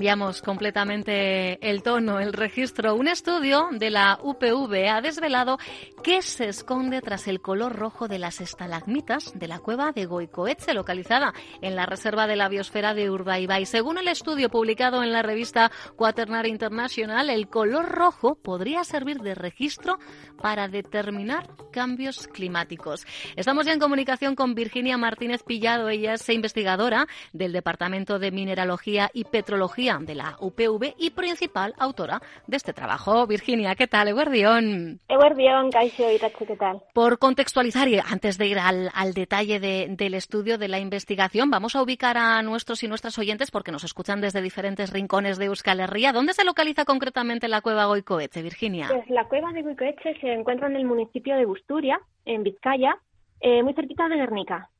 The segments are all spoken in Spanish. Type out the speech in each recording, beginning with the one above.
cambiamos completamente el tono, el registro. Un estudio de la UPV ha desvelado qué se esconde tras el color rojo de las estalagmitas de la cueva de Goicoetze, localizada en la reserva de la biosfera de Urdaibai. Según el estudio publicado en la revista Quaternary International, el color rojo podría servir de registro para determinar cambios climáticos. Estamos ya en comunicación con Virginia Martínez Pillado. Ella es investigadora del Departamento de Mineralogía y Petrología de la UPV y principal autora de este trabajo. Virginia, ¿qué tal? Eguardión. Eguardión, Kaixo y ¿qué tal? Por contextualizar y antes de ir al, detalle del estudio, de la investigación, vamos a ubicar a nuestros y nuestras oyentes porque nos escuchan desde diferentes rincones de Euskal Herria. ¿Dónde se localiza concretamente la cueva Goicoetze, Virginia? Pues la cueva de Goicoetze se encuentra en el municipio de Busturia, en Vizcaya, eh, muy cerquita de Guernica.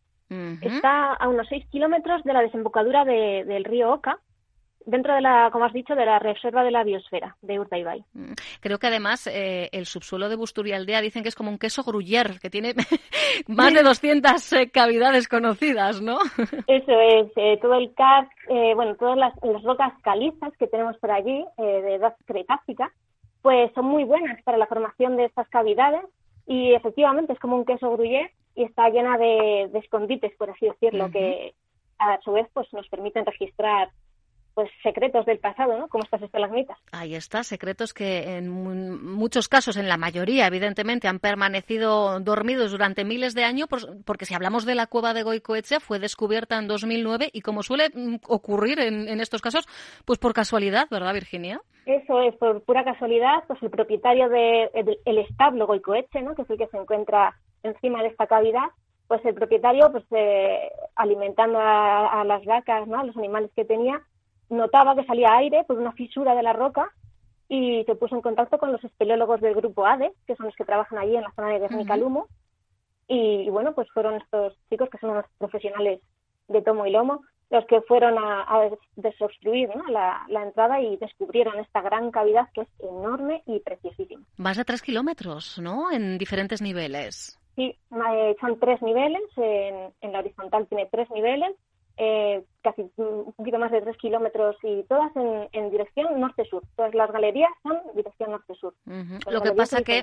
Está a unos 6 kilómetros de la desembocadura del río Oca dentro de la, como has dicho, de la reserva de la biosfera de Urdaibai. Mm. Creo que además eh, el subsuelo de Busturialdea dicen que es como un queso gruyer, que tiene más de 200 eh, cavidades conocidas, ¿no? Eso es, eh, todo el CAR, bueno, todas las, rocas calizas que tenemos por allí, de edad cretácica, pues son muy buenas para la formación de estas cavidades y efectivamente es como un queso gruyère y está llena de, escondites, por así decirlo, que a su vez pues nos permiten registrar pues secretos del pasado, ¿no? Como estas estalagmitas. Ahí está, secretos que en muchos casos, en la mayoría, evidentemente, han permanecido dormidos durante miles de años, porque si hablamos de la cueva de Goicoechea, fue descubierta en 2009 y como suele mm, ocurrir en, estos casos, pues por casualidad, ¿verdad, Virginia? Eso es, por pura casualidad, pues el propietario del de, establo Goicoeche, ¿no? Que es el que se encuentra encima de esta cavidad, pues el propietario, pues eh, alimentando a, a, las vacas, ¿no? A los animales que tenía, notaba que salía aire por una fisura de la roca y se puso en contacto con los espeleólogos del grupo ADE, que son los que trabajan allí en la zona de Guernica Lumo. Y, bueno, pues fueron estos chicos que son unos profesionales de tomo y lomo los que fueron a, desobstruir la, entrada y descubrieron esta gran cavidad que es enorme y preciosísima. Más de tres kilómetros, ¿no? En diferentes niveles. Sí, eh, son tres niveles. En, en la horizontal tiene tres niveles eh, casi un poquito más de tres kilómetros y todas en, dirección norte-sur. Todas las galerías son dirección norte-sur. Lo que pasa que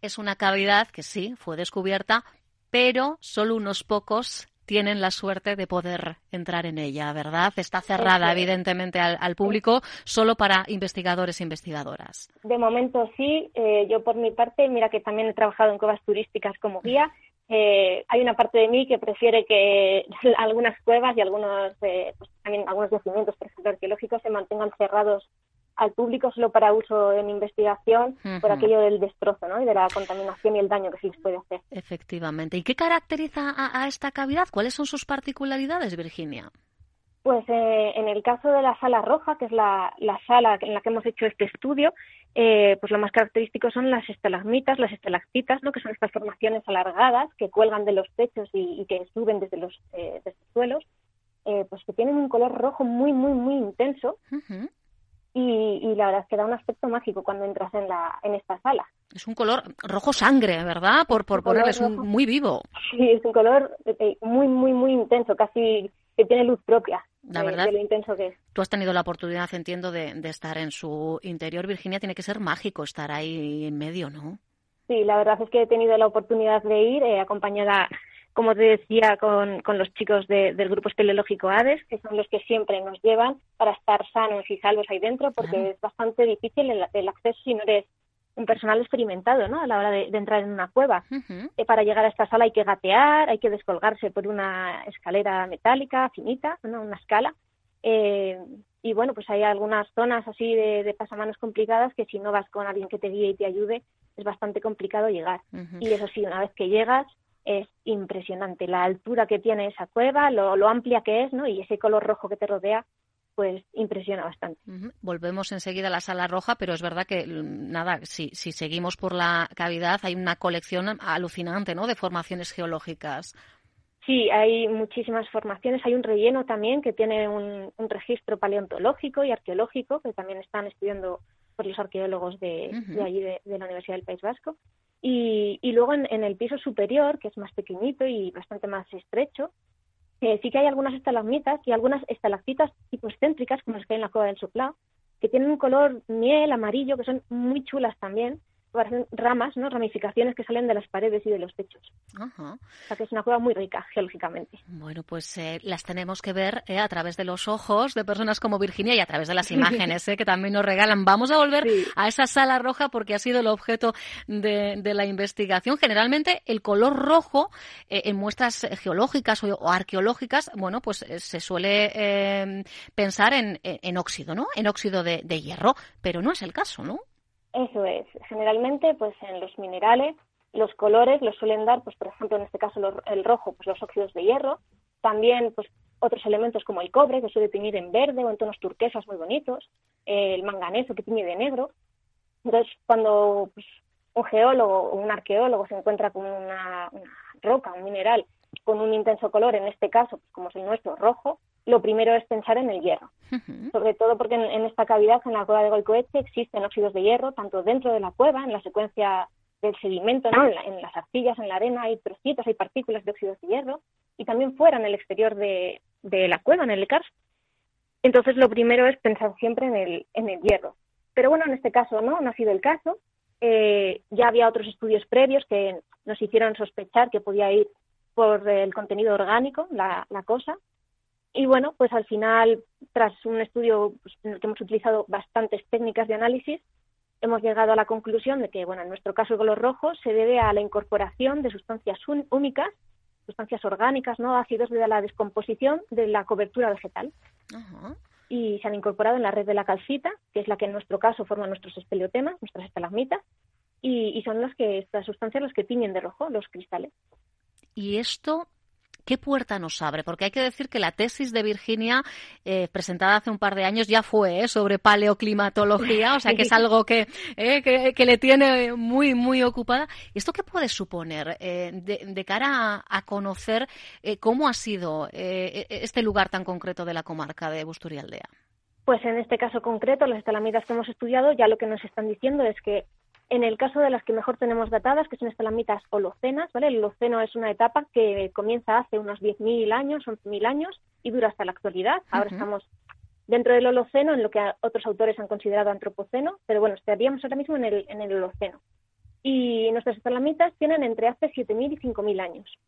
es una cavidad que sí fue descubierta, pero solo unos pocos tienen la suerte de poder entrar en ella, ¿verdad? Está cerrada, evidentemente, al, público, solo para investigadores e investigadoras. De momento sí. Eh, yo, por mi parte, mira que también he trabajado en cuevas turísticas como guía eh, hay una parte de mí que prefiere que algunas cuevas y algunos, eh, pues, también algunos yacimientos, arqueológicos, se mantengan cerrados al público solo para uso en investigación por aquello del destrozo ¿no? y de la contaminación y el daño que se les puede hacer. Efectivamente. ¿Y qué caracteriza a esta cavidad? ¿Cuáles son sus particularidades, Virginia? Pues eh, en el caso de la sala roja, que es la, sala en la que hemos hecho este estudio, eh, pues lo más característico son las estalagmitas, las estalactitas, ¿no? que son estas formaciones alargadas que cuelgan de los techos y, que suben desde los, eh, suelos, eh, pues que tienen un color rojo muy, muy, muy intenso. y, la verdad es que da un aspecto mágico cuando entras en, la, en esta sala. Es un color rojo sangre, ¿verdad? Por, por ponerle, es muy vivo. Sí, es un color muy, muy, muy intenso, casi que tiene luz propia. La verdad, lo intenso que es. Tú has tenido la oportunidad, entiendo, de, estar en su interior. Virginia, tiene que ser mágico estar ahí en medio, ¿no? Sí, la verdad es que he tenido la oportunidad de ir eh, acompañada, como te decía, con, con los chicos del grupo espeleológico ADES, que son los que siempre nos llevan para estar sanos y salvos ahí dentro, porque es bastante difícil el, acceso si no eres un personal experimentado ¿no? a la hora de, entrar en una cueva. Eh, para llegar a esta sala hay que gatear, hay que descolgarse por una escalera metálica finita, ¿no? una escala. Eh, y bueno, pues hay algunas zonas así de, pasamanos complicadas que si no vas con alguien que te guíe y te ayude, es bastante complicado llegar. Y eso sí, una vez que llegas, es impresionante la altura que tiene esa cueva, lo, lo amplia que es, ¿no? Y ese color rojo que te rodea pues impresiona bastante. Volvemos enseguida a la sala roja, pero es verdad que mm, nada, si, si seguimos por la cavidad hay una colección alucinante, ¿no? De formaciones geológicas. Sí, hay muchísimas formaciones. Hay un relleno también que tiene un, registro paleontológico y arqueológico que también están estudiando por los arqueólogos de, allí de, la Universidad del País Vasco. Y, luego en, el piso superior, que es más pequeñito y bastante más estrecho, sí que hay algunas estalagmitas y algunas estalactitas tipo excéntricas, como las que hay en la cueva del Soplao, que tienen un color miel, amarillo, que son muy chulas también parecen ramas, ¿no? ramificaciones que salen de las paredes y de los techos. O sea que es una cueva muy rica geológicamente. Bueno, pues eh, las tenemos que ver eh, a través de los ojos de personas como Virginia y a través de las imágenes eh, que también nos regalan. Vamos a volver a esa sala roja porque ha sido el objeto de, la investigación. Generalmente el color rojo en muestras geológicas o, arqueológicas, bueno, pues se suele pensar en, óxido, ¿no? En óxido de hierro, pero no es el caso, ¿no? Eso es. Generalmente, pues en los minerales, los colores los suelen dar, pues por ejemplo, en este caso el rojo, pues los óxidos de hierro. También, pues otros elementos como el cobre, que suele teñir en verde o en tonos turquesas muy bonitos. el manganeso, que tiñe de negro. Entonces, cuando pues, un geólogo o un arqueólogo se encuentra con una, una roca, un mineral, con un intenso color, en este caso, pues, como es el nuestro, rojo, lo primero es pensar en el hierro. Sobre todo porque en, esta cavidad, en la cueva de Goicoechea, existen óxidos de hierro, tanto dentro de la cueva, en la secuencia del sedimento, en, las arcillas, en la arena, hay trocitos, hay partículas de óxidos de hierro, y también fuera, en el exterior de, la cueva, en el karst. Entonces, lo primero es pensar siempre en el, en el hierro. Pero bueno, en este caso no, no ha sido el caso. Eh, ya había otros estudios previos que nos hicieron sospechar que podía ir por el contenido orgánico, la cosa, y bueno, pues al final, tras un estudio pues, en el que hemos utilizado bastantes técnicas de análisis, hemos llegado a la conclusión de que, bueno, en nuestro caso el color rojo se debe a la incorporación de sustancias únicas, sustancias orgánicas, no ácidos de la descomposición de la cobertura vegetal. Y se han incorporado en la red de la calcita, que es la que en nuestro caso forma nuestros espeleotemas, nuestras estalagmitas, y, y son las que estas sustancias las que tiñen de rojo los cristales. ¿Y esto ¿Qué puerta nos abre? Porque hay que decir que la tesis de Virginia, eh, presentada hace un par de años, ya fue eh, sobre paleoclimatología, o sea que es algo que, eh, que, le tiene muy, muy ocupada. ¿Esto qué puede suponer de, cara a, conocer cómo ha sido este lugar tan concreto de la comarca de Busturialdea? Pues en este caso concreto, las estalamitas que hemos estudiado, ya lo que nos están diciendo es que en el caso de las que mejor tenemos datadas, que son estalamitas holocenas, ¿vale? El holoceno es una etapa que comienza hace unos 10.000 años, 11.000 años y dura hasta la actualidad. Ahora estamos dentro del holoceno, en lo que otros autores han considerado antropoceno, pero bueno, estaríamos ahora mismo en el, en el holoceno. Y nuestras estalamitas tienen entre hace 7.000 y 5.000 años.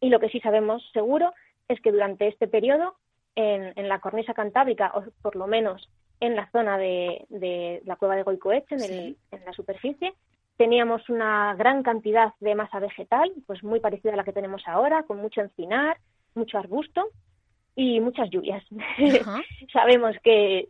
Y lo que sí sabemos seguro es que durante este periodo, en, en la cornisa cantábrica, o por lo menos en la zona de, la cueva de Goicoechea, en, en la superficie. Teníamos una gran cantidad de masa vegetal, pues muy parecida a la que tenemos ahora, con mucho encinar, mucho arbusto y muchas lluvias. Sabemos que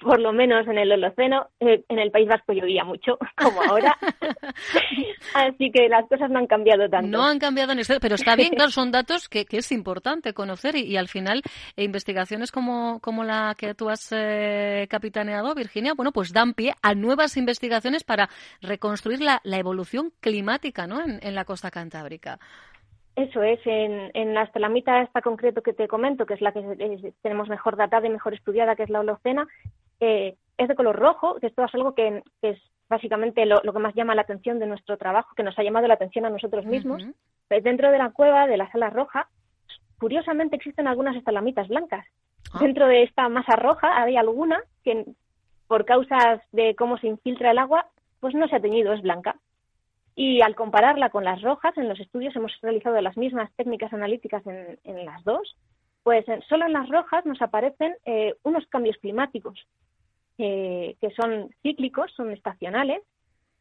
por lo menos en el Holoceno, eh, en el País Vasco llovía mucho, como ahora. Así que las cosas no han cambiado tanto. No han cambiado en este, pero está bien, claro, son datos que, es importante conocer y, al final eh, investigaciones como, como la que tú has eh, capitaneado, Virginia, bueno, pues dan pie a nuevas investigaciones para reconstruir la, evolución climática ¿no? en, la costa cantábrica. Eso es, en, en la estelamita esta concreto que te comento, que es la que tenemos mejor datada y mejor estudiada, que es la Holocena, eh, es de color rojo, que esto es algo que, es básicamente lo, que más llama la atención de nuestro trabajo, que nos ha llamado la atención a nosotros mismos. Pues dentro de la cueva de la sala roja, curiosamente existen algunas estalamitas blancas. Ah. Dentro de esta masa roja hay alguna que por causas de cómo se infiltra el agua, pues no se ha teñido, es blanca. Y al compararla con las rojas, en los estudios hemos realizado las mismas técnicas analíticas en, las dos, pues solo en las rojas nos aparecen eh, unos cambios climáticos que son cíclicos, son estacionales,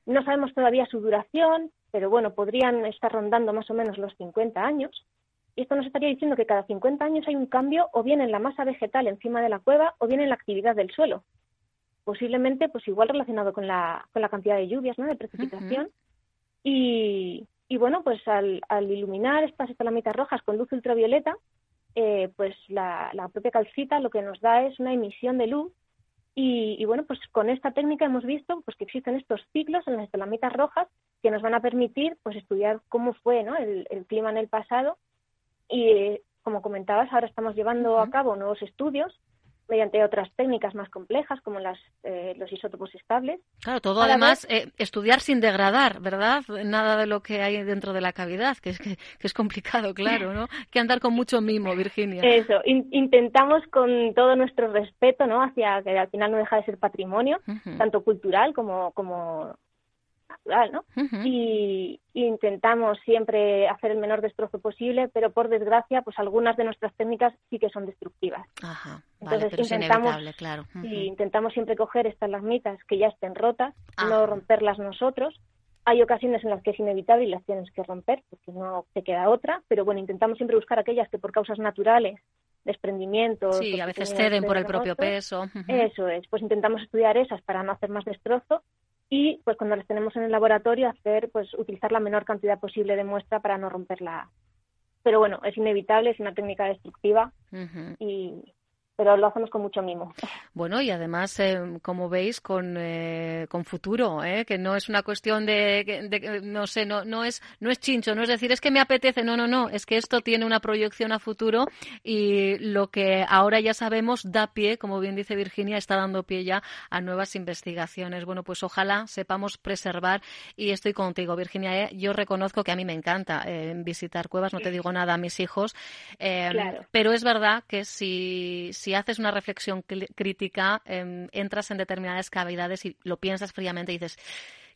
No sabemos todavía su duración, pero bueno, podrían estar rondando más o menos los 50 años. Y esto nos estaría diciendo que cada 50 años hay un cambio o bien en la masa vegetal encima de la cueva o bien en la actividad del suelo. Posiblemente, pues igual relacionado con la, con la cantidad de lluvias. De precipitación. Y, y, bueno, pues al, al iluminar estas estalamitas rojas con luz ultravioleta, eh, pues la, la, propia calcita lo que nos da es una emisión de luz y, y, bueno, pues con esta técnica hemos visto pues que existen estos ciclos en las estalamitas rojas que nos van a permitir pues estudiar cómo fue ¿no? el, el clima en el pasado y como comentabas ahora estamos llevando a cabo nuevos estudios mediante otras técnicas más complejas como las, eh, los isótopos estables. Claro, todo además eh, estudiar sin degradar, ¿verdad? Nada de lo que hay dentro de la cavidad, que es, que, que es complicado, claro, ¿no? que andar con mucho mimo, Virginia. Eso, in, intentamos con todo nuestro respeto, ¿no? Hacia que al final no deja de ser patrimonio, uh -huh. tanto cultural como, como natural, ¿no? Uh -huh. y, y, intentamos siempre hacer el menor destrozo posible, pero por desgracia, pues algunas de nuestras técnicas sí que son destructivas. Ajá, vale, Entonces intentamos, claro. Uh -huh. sí, intentamos siempre coger estas lagmitas que ya estén rotas, Ajá. no romperlas nosotros. Hay ocasiones en las que es inevitable y las tienes que romper porque no te queda otra, pero bueno, intentamos siempre buscar aquellas que por causas naturales desprendimientos. Sí, a veces ceden por el propio peso. Eso es, pues intentamos estudiar esas para no hacer más destrozo y pues cuando las tenemos en el laboratorio hacer pues utilizar la menor cantidad posible de muestra para no romperla pero bueno es inevitable es una técnica destructiva uh -huh. y pero lo hacemos con mucho mimo. Bueno, y además, eh, como veis, con, eh, con futuro, ¿eh? que no es una cuestión de, de, de, no sé, no, no, es, no es chincho, no es decir, es que me apetece, no, no, no, es que esto tiene una proyección a futuro y lo que ahora ya sabemos da pie, como bien dice Virginia, está dando pie ya a nuevas investigaciones. Bueno, pues ojalá sepamos preservar y estoy contigo, Virginia, ¿eh? yo reconozco que a mí me encanta visitar cuevas, no te digo nada a mis hijos, claro. pero es verdad que si si haces una reflexión crítica, eh, entras en determinadas cavidades y lo piensas fríamente y dices,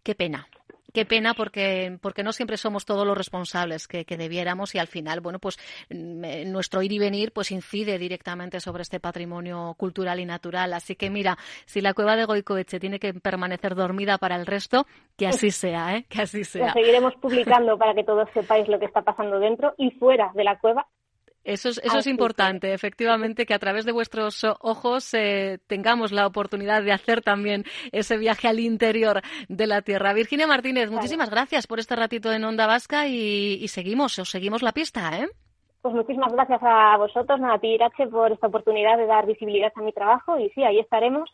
qué pena, qué pena porque, porque no siempre somos todos los responsables que, que, debiéramos y al final, bueno, pues mm, nuestro ir y venir pues incide directamente sobre este patrimonio cultural y natural. Así que mira, si la cueva de Goicoeche tiene que permanecer dormida para el resto, que así sea, ¿eh? que así sea. Lo seguiremos publicando para que todos sepáis lo que está pasando dentro y fuera de la cueva eso es, eso es importante, efectivamente, que a través de vuestros ojos eh, tengamos la oportunidad de hacer también ese viaje al interior de la Tierra. Virginia Martínez, muchísimas vale. gracias por este ratito en Onda Vasca y, y, seguimos, os seguimos la pista, ¿eh? Pues muchísimas gracias a vosotros, a ti, Irache, por esta oportunidad de dar visibilidad a mi trabajo y sí, ahí estaremos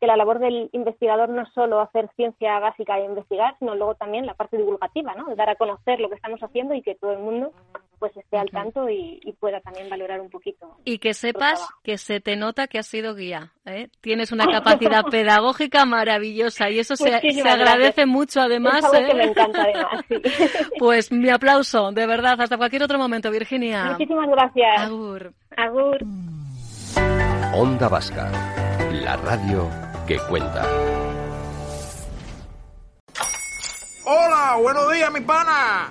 que la labor del investigador no es solo hacer ciencia básica e investigar, sino luego también la parte divulgativa, ¿no? Dar a conocer lo que estamos haciendo y que todo el mundo pues esté al tanto y, y pueda también valorar un poquito. Y que sepas que se te nota que has sido guía. ¿eh? Tienes una capacidad pedagógica maravillosa y eso se, se, agradece gracias. mucho además. Es algo ¿eh? que me encanta además. Sí. Pues mi aplauso, de verdad, hasta cualquier otro momento, Virginia. Muchísimas gracias. Agur. Agur. Onda Vasca, la radio que cuenta. Hola, buenos días, mi pana.